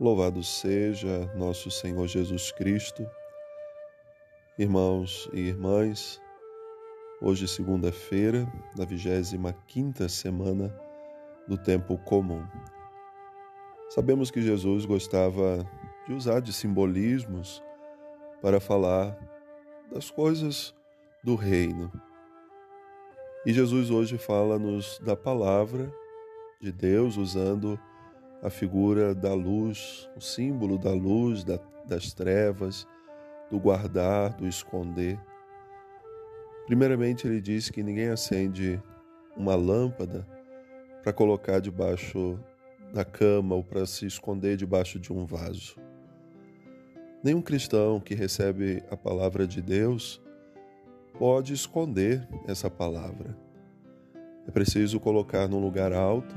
Louvado seja nosso Senhor Jesus Cristo. Irmãos e irmãs, hoje segunda-feira, da 25ª semana do tempo comum. Sabemos que Jesus gostava de usar de simbolismos para falar das coisas do reino. E Jesus hoje fala-nos da palavra de Deus usando a figura da luz, o símbolo da luz, da, das trevas, do guardar, do esconder. Primeiramente, ele diz que ninguém acende uma lâmpada para colocar debaixo da cama ou para se esconder debaixo de um vaso. Nenhum cristão que recebe a palavra de Deus pode esconder essa palavra. É preciso colocar num lugar alto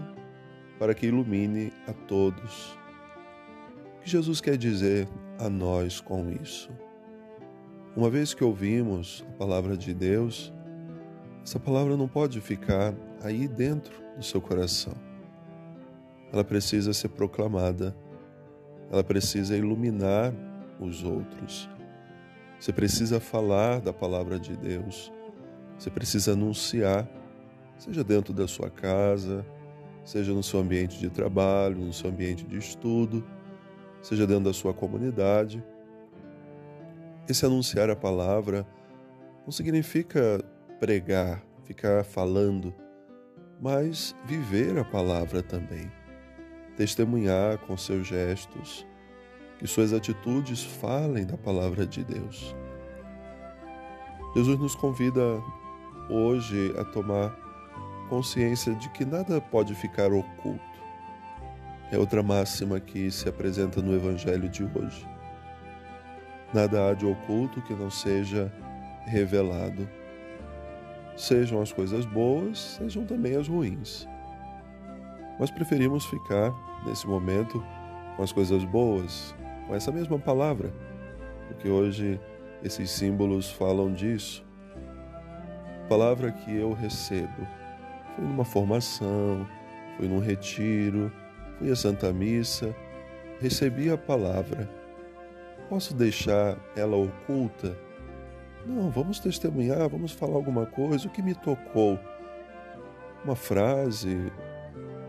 para que ilumine a todos. O que Jesus quer dizer a nós com isso? Uma vez que ouvimos a palavra de Deus, essa palavra não pode ficar aí dentro do seu coração. Ela precisa ser proclamada, ela precisa iluminar os outros. Você precisa falar da palavra de Deus, você precisa anunciar, seja dentro da sua casa, seja no seu ambiente de trabalho, no seu ambiente de estudo, seja dentro da sua comunidade. Esse anunciar a palavra não significa pregar, ficar falando, mas viver a palavra também. Testemunhar com seus gestos, que suas atitudes falem da palavra de Deus. Jesus nos convida hoje a tomar consciência de que nada pode ficar oculto. É outra máxima que se apresenta no Evangelho de hoje. Nada há de oculto que não seja revelado. Sejam as coisas boas, sejam também as ruins. Nós preferimos ficar, nesse momento, com as coisas boas, com essa mesma palavra, porque hoje esses símbolos falam disso. Palavra que eu recebo Fui numa formação, fui num retiro, fui à Santa Missa, recebi a palavra. Posso deixar ela oculta? Não, vamos testemunhar, vamos falar alguma coisa, o que me tocou. Uma frase,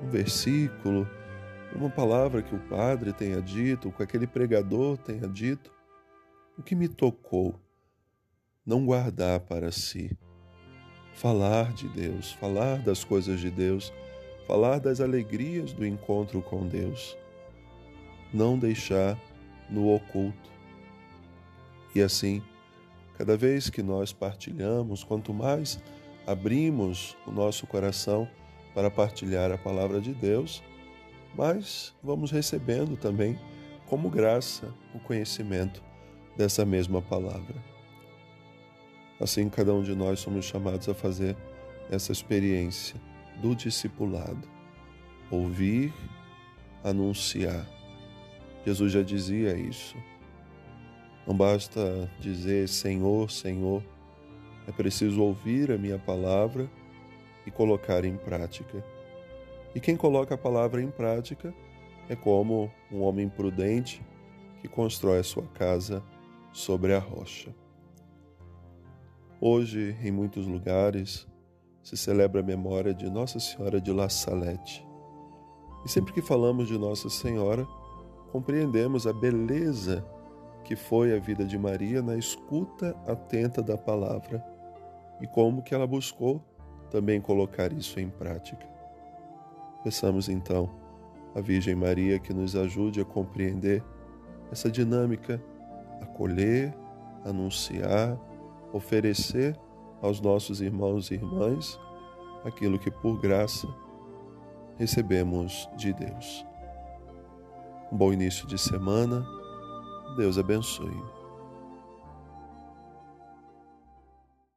um versículo, uma palavra que o padre tenha dito, que aquele pregador tenha dito. O que me tocou? Não guardar para si falar de Deus, falar das coisas de Deus, falar das alegrias do encontro com Deus. Não deixar no oculto. E assim, cada vez que nós partilhamos, quanto mais abrimos o nosso coração para partilhar a palavra de Deus, mais vamos recebendo também como graça o conhecimento dessa mesma palavra. Assim, cada um de nós somos chamados a fazer essa experiência do discipulado. Ouvir, anunciar. Jesus já dizia isso. Não basta dizer Senhor, Senhor, é preciso ouvir a minha palavra e colocar em prática. E quem coloca a palavra em prática é como um homem prudente que constrói a sua casa sobre a rocha. Hoje, em muitos lugares, se celebra a memória de Nossa Senhora de La Salette. E sempre que falamos de Nossa Senhora, compreendemos a beleza que foi a vida de Maria na escuta atenta da palavra e como que ela buscou também colocar isso em prática. Peçamos então a Virgem Maria que nos ajude a compreender essa dinâmica, acolher, anunciar, oferecer aos nossos irmãos e irmãs aquilo que por graça recebemos de Deus. Um bom início de semana. Deus abençoe.